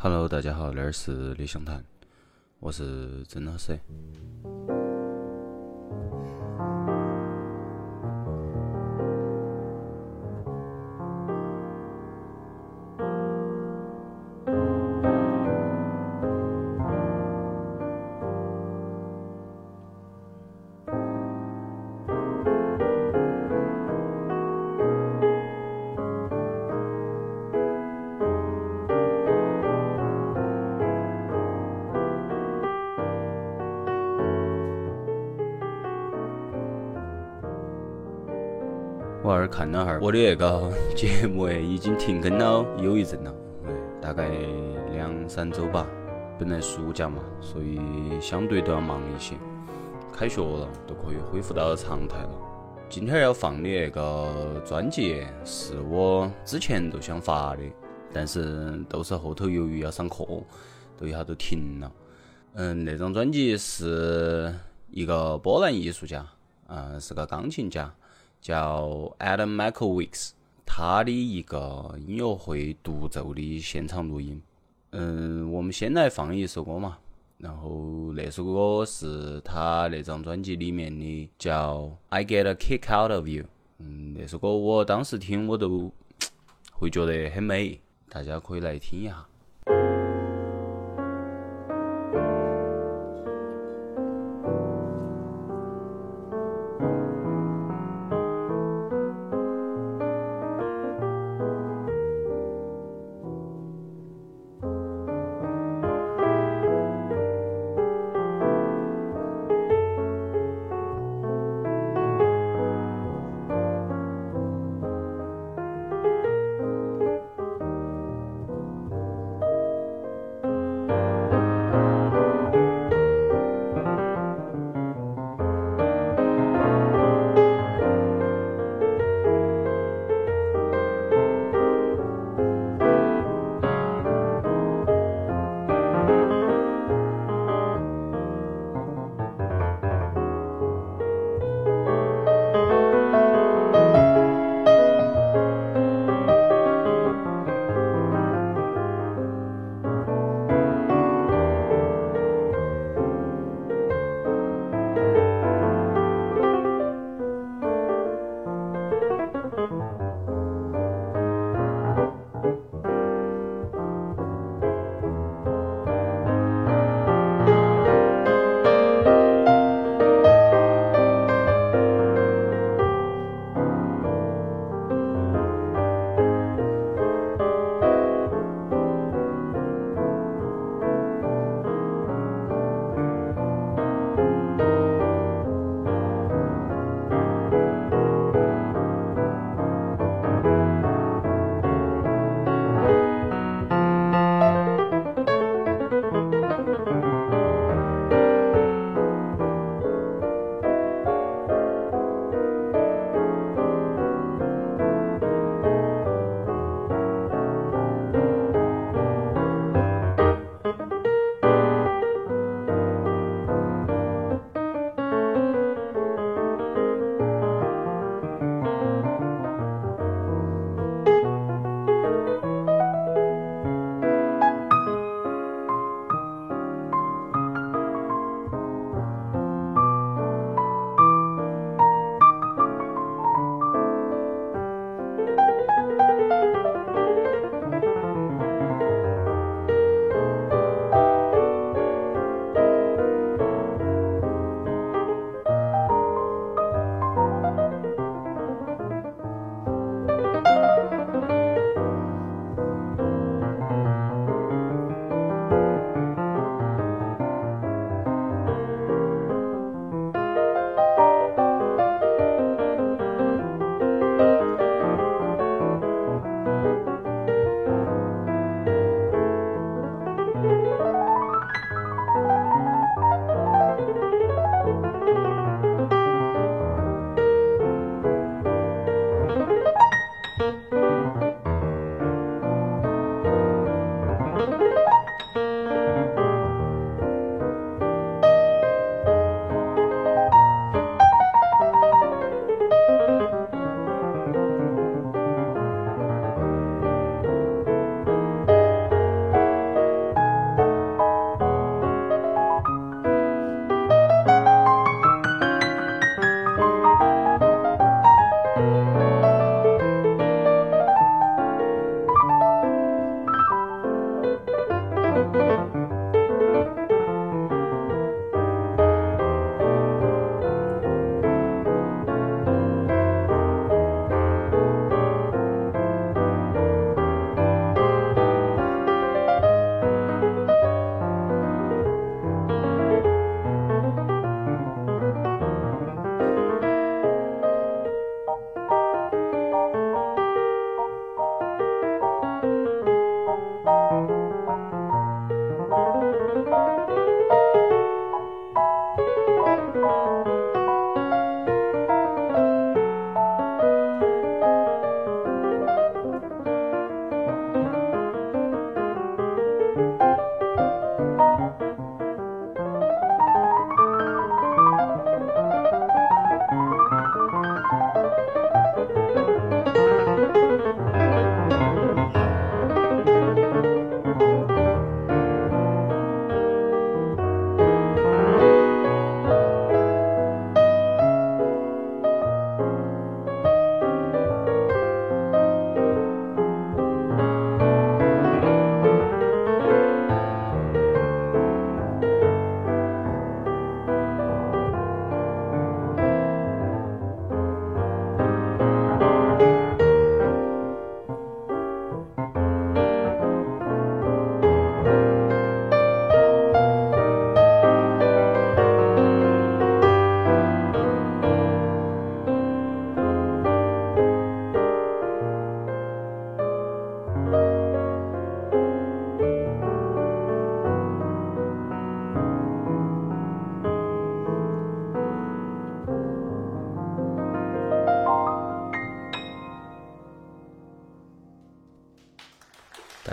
Hello，大家好，这儿是理想谈，我是曾老师。看了哈，我的那个节目，已经停更了有一阵了，大概两三周吧。本来暑假嘛，所以相对都要忙一些。开学了，都可以恢复到常态了。今天要放的那个专辑是我之前都想发的，但是都是后头由于要上课，都一下都停了。嗯，那张专辑是一个波兰艺术家，嗯，是个钢琴家。叫 Adam Michaelwicks，他的一个音乐会独奏的现场录音。嗯，我们先来放一首歌嘛，然后那首歌是他那张专辑里面的，叫《I Get a Kick Out of You》。嗯，那首歌我当时听我都 会觉得很美，大家可以来听一下。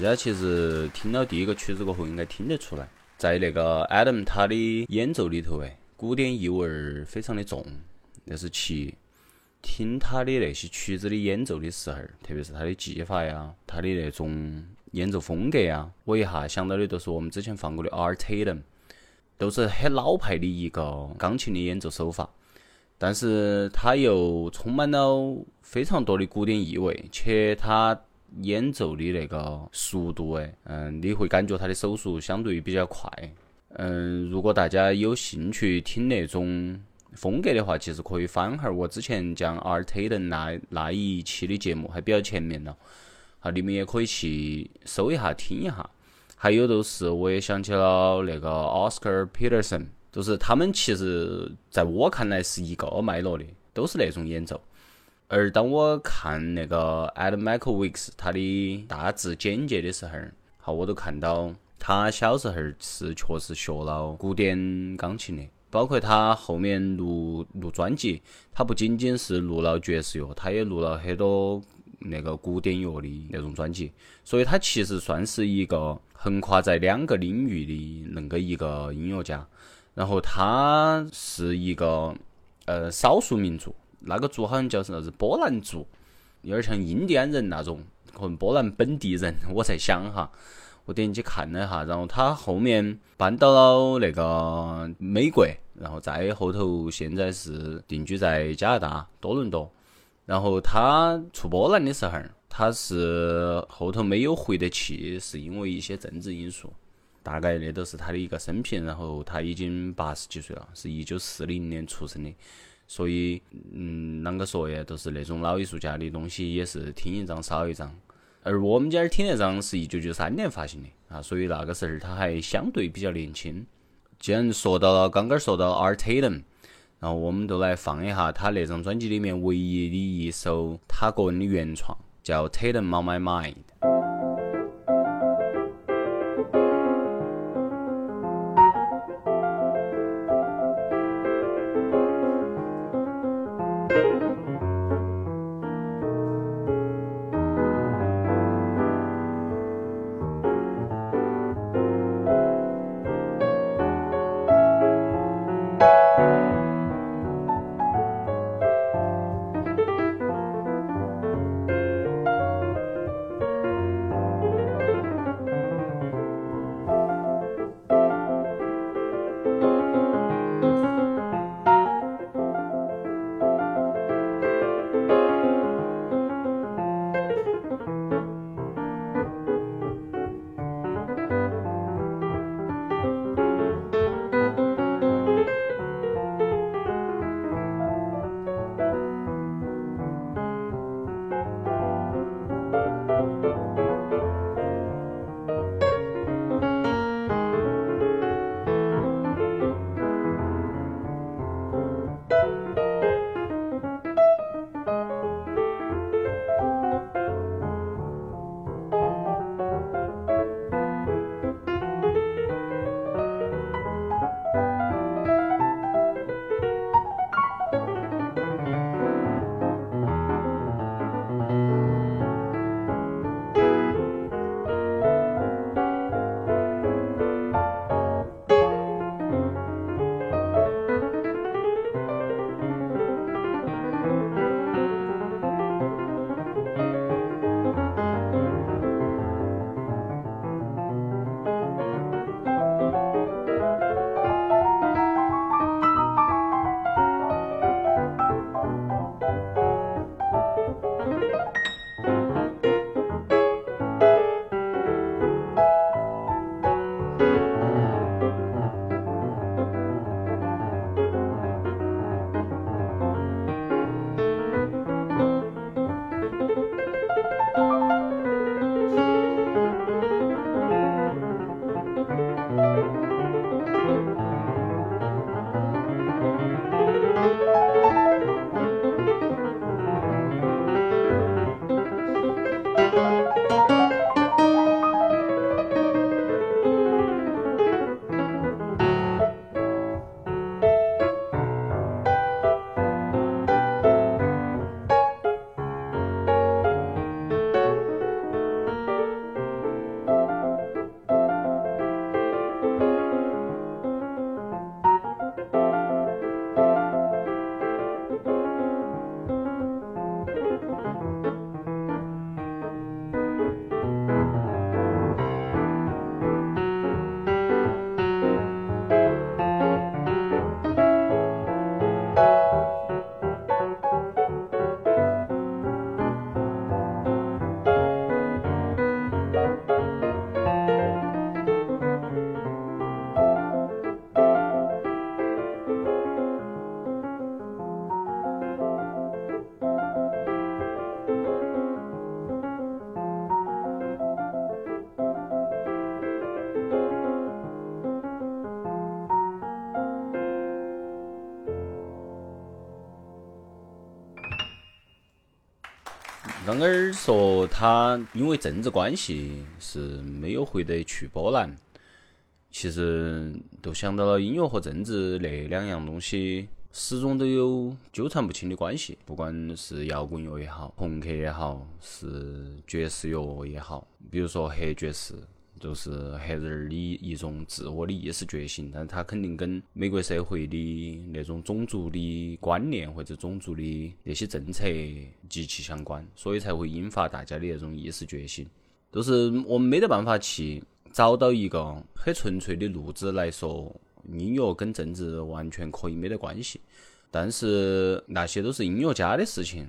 大家其实听到第一个曲子过后，应该听得出来，在那个 Adam 他的演奏里头，哎，古典意味儿非常的重，那是其。听他的那些曲子的演奏的时候，特别是他的技法呀，他的那种演奏风格呀，我一下想到的都是我们之前放过的 Art Tatum，都是很老派的一个钢琴的演奏手法，但是他又充满了非常多的古典意味，且他演奏的那个速度，哎，嗯，你会感觉他的手速相对于比较快，嗯，如果大家有兴趣听那种。风格的话，其实可以翻哈儿我之前讲 Art a t 那那一期的节目，还比较前面了，好，你们也可以去搜一下听一下。还有就是，我也想起了那个 Oscar Peterson，就是他们其实在我看来是一个脉络的，都是那种演奏。而当我看那个 Adam Michaelwicz 他的大致简介的时候，好，我都看到他小时候是确实学了古典钢琴的。包括他后面录录专辑，他不仅仅是录了爵士乐，他也录了很多那个古典乐的那种专辑，所以他其实算是一个横跨在两个领域的那个一个音乐家。然后他是一个呃少数民族，那个族好像叫啥子波兰族，有点像印第安人那种，可能波兰本地人。我在想哈。我点进去看了一下，然后他后面搬到了那个美国，然后再后头现在是定居在加拿大多伦多。然后他出波兰的时候，他是后头没有回得去，是因为一些政治因素。大概那都是他的一个生平。然后他已经八十几岁了，是一九四零年出生的，所以嗯，啷个说呀，都是那种老艺术家的东西，也是听一张少一张。而我们家儿听那张是一九九三年发行的啊，所以那个时候他还相对比较年轻。既然说到了刚刚说到 Art Tatum，然后我们就来放一下他那张专辑里面唯一的一首他个人的原创，叫 Tatum on My Mind。刚刚说他因为政治关系是没有回得去波兰，其实都想到了音乐和政治那两样东西始终都有纠缠不清的关系，不管是摇滚乐也好，朋克也好，是爵士乐也好，比如说黑爵士。就是黑人儿的一种自我的意识觉醒，但是他肯定跟美国社会的那种种族的观念或者种族的那些政策极其相关，所以才会引发大家的那种意识觉醒。都是我们没得办法去找到一个很纯粹的路子来说，音乐跟政治完全可以没得关系，但是那些都是音乐家的事情。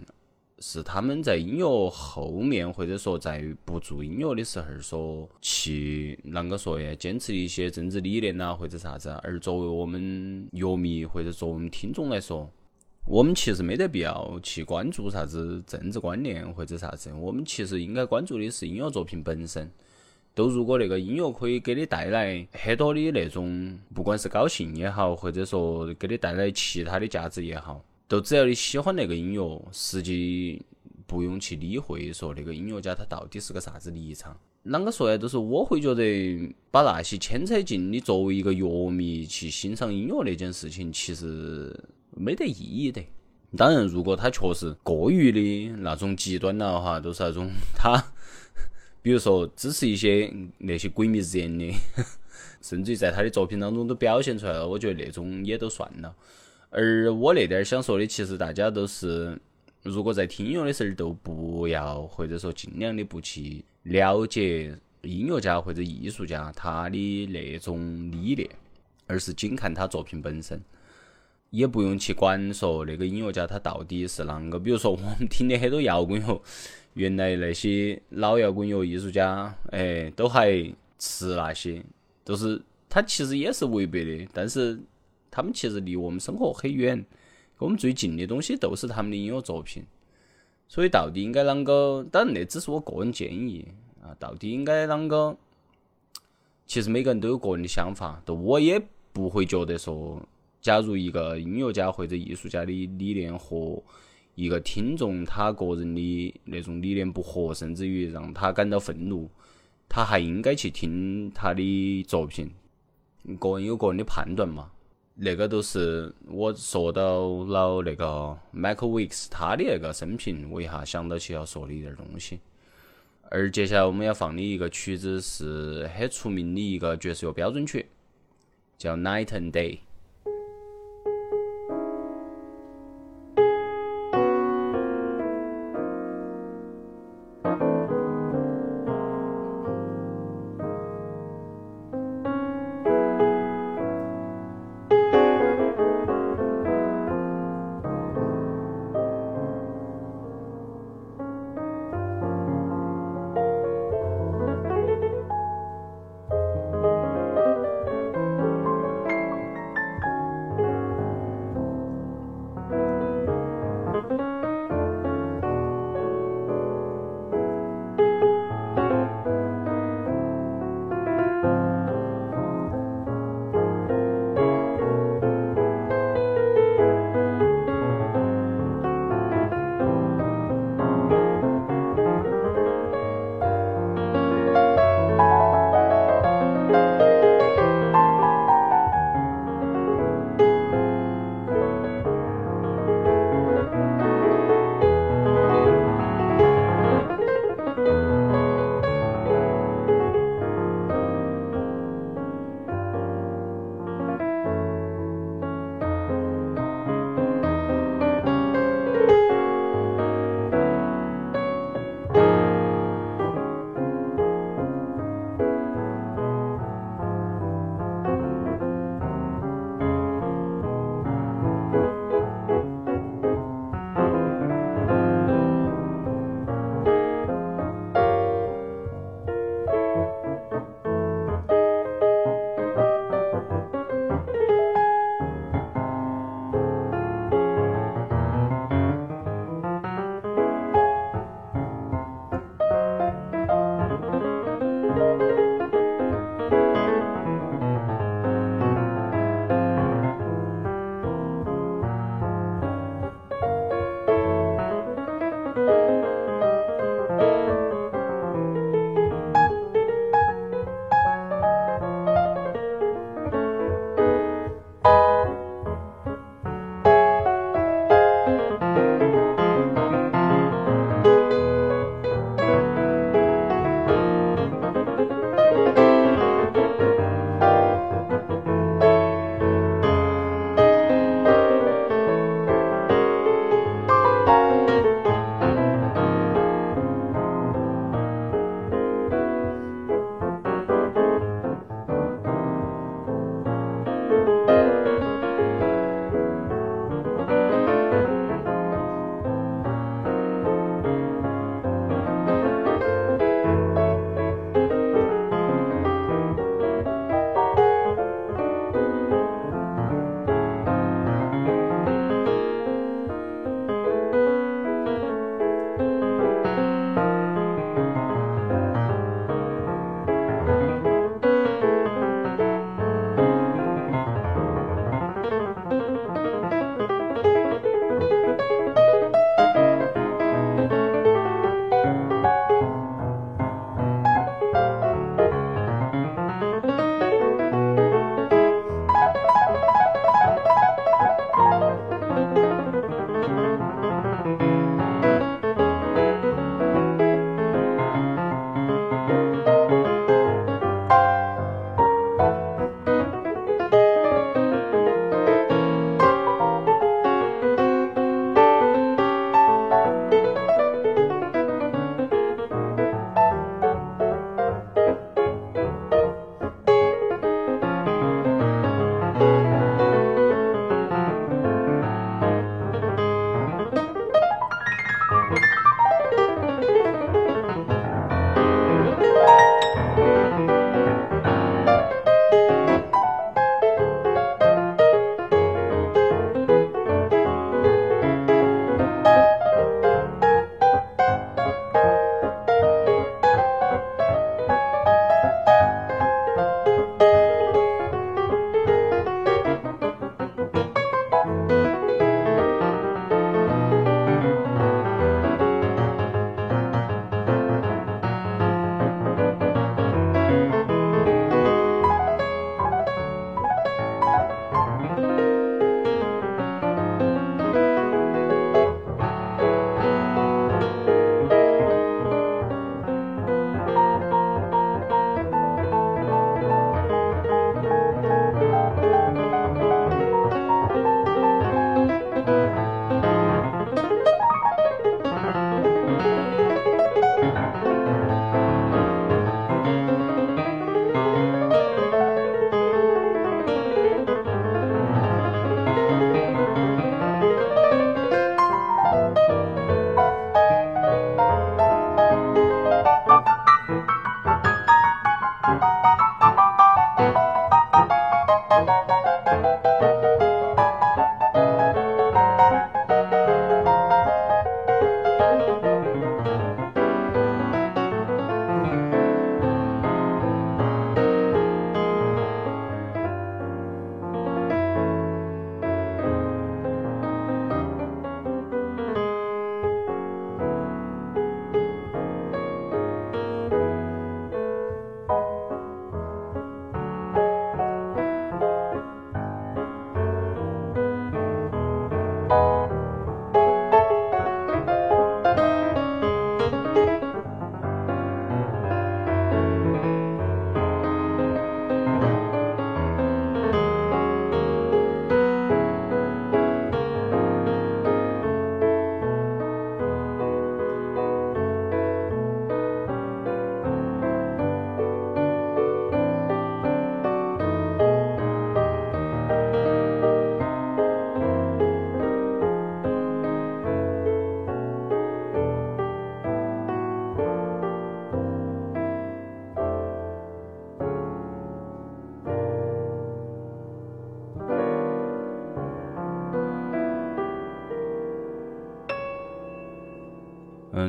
是他们在音乐后面，或者说在不做音乐的时候，说去啷个说呀？坚持一些政治理念呐，或者啥子。而作为我们乐迷或者作为我们听众来说，我们其实没得必要去关注啥子政治观念或者啥子。我们其实应该关注的是音乐作品本身。都如果那个音乐可以给你带来很多的那种，不管是高兴也好，或者说给你带来其他的价值也好。都只要你喜欢那个音乐，实际不用去理会说那个音乐家他到底是个啥子立场。啷个说呀？就是我会觉得把那些牵扯进你作为一个乐迷去欣赏音乐那件事情，其实没得意义的。当然，如果他确实过于的那种极端了哈，都是那种 他，比如说支持一些那些鬼迷日眼的，甚至于在他的作品当中都表现出来了，我觉得那种也都算了。而我那点儿想说的，其实大家都是，如果在听音乐的时候，都不要或者说尽量的不去了解音乐家或者艺术家他的那种理念，而是仅看他作品本身，也不用去管说那个音乐家他到底是啷个。比如说我们听的很多摇滚乐，原来那些老摇滚乐艺术家，哎，都还吃那些，都是他其实也是违背的，但是。他们其实离我们生活很远，跟我们最近的东西都是他们的音乐作品。所以到底应该啷个？当然那只是我个人建议啊。到底应该啷个？其实每个人都有个人的想法。就我也不会觉得说，假如一个音乐家或者艺术家的理念和一个听众他个人的那种理念不合，甚至于让他感到愤怒，他还应该去听他的作品。个人有个人的判断嘛。那个都是我说到了那个 Michael Weeks 他的那个生平，我一下想到起要说的一点东西。而接下来我们要放的一个曲子是很出名的一个爵士乐标准曲，叫 Night and Day。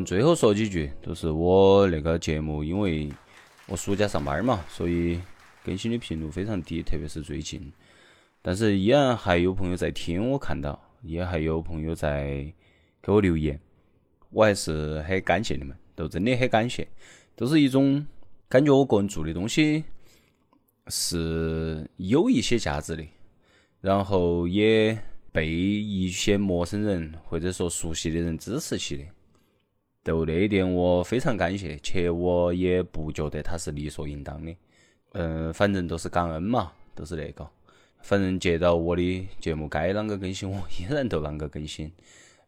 最后说几句，就是我那个节目，因为我暑假上班嘛，所以更新的频率非常低，特别是最近。但是依然还有朋友在听，我看到，也还有朋友在给我留言，我还是很感谢你们，都真的很感谢，都是一种感觉我个人做的东西是有一些价值的，然后也被一些陌生人或者说熟悉的人支持起的。就那一点我非常感谢，且我也不觉得他是理所应当的。嗯，反正都是感恩嘛，都是那个。反正接到我的节目该啷个更新，我依然都啷个更新。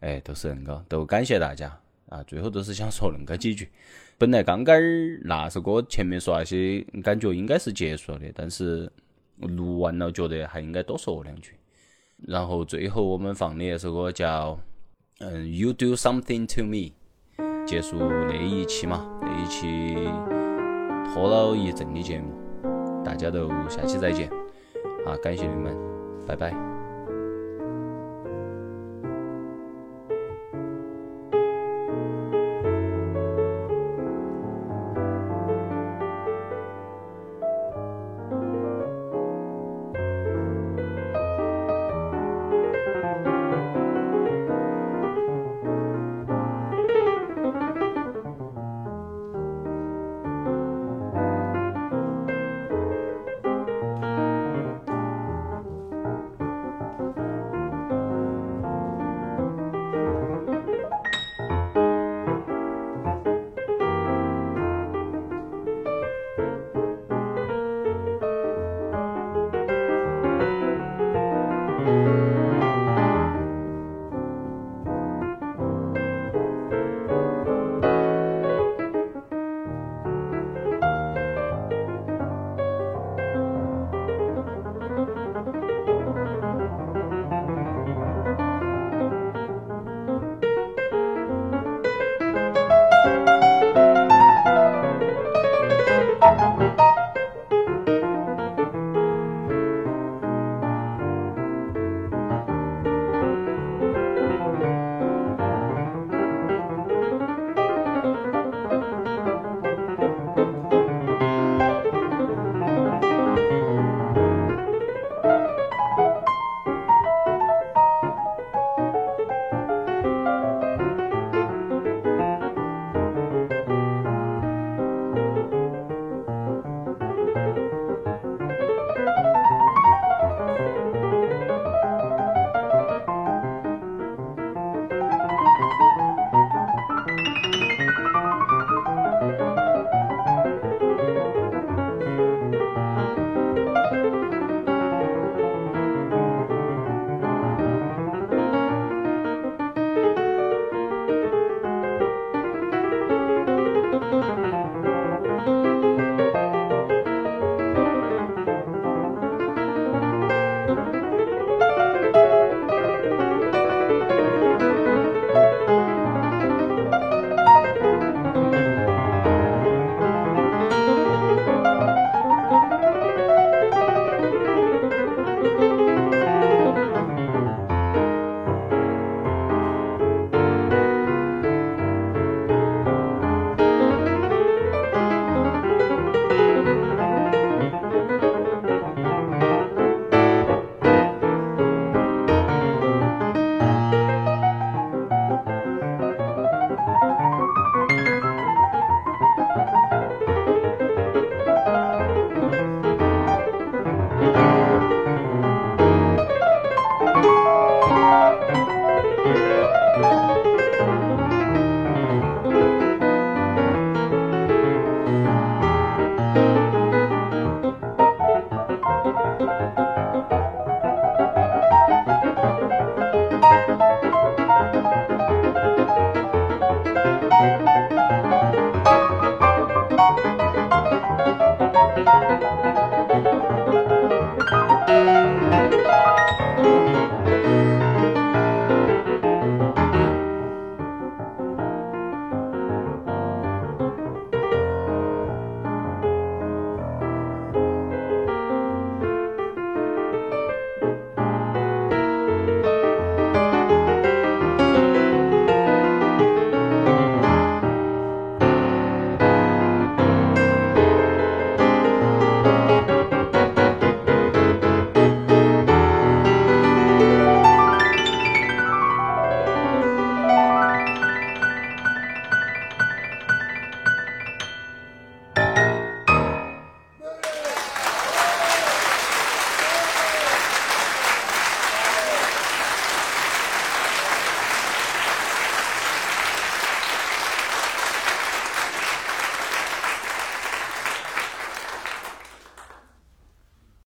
哎，都是恁个，都感谢大家啊！最后都是想说恁个几句。本来刚刚那首歌前面说那些，感觉应该是结束了的，但是录完了觉得还应该多说两句。然后最后我们放的那首歌叫嗯，You Do Something To Me。结束那一期嘛，那一期拖了一阵的节目，大家都下期再见，啊，感谢你们，拜拜。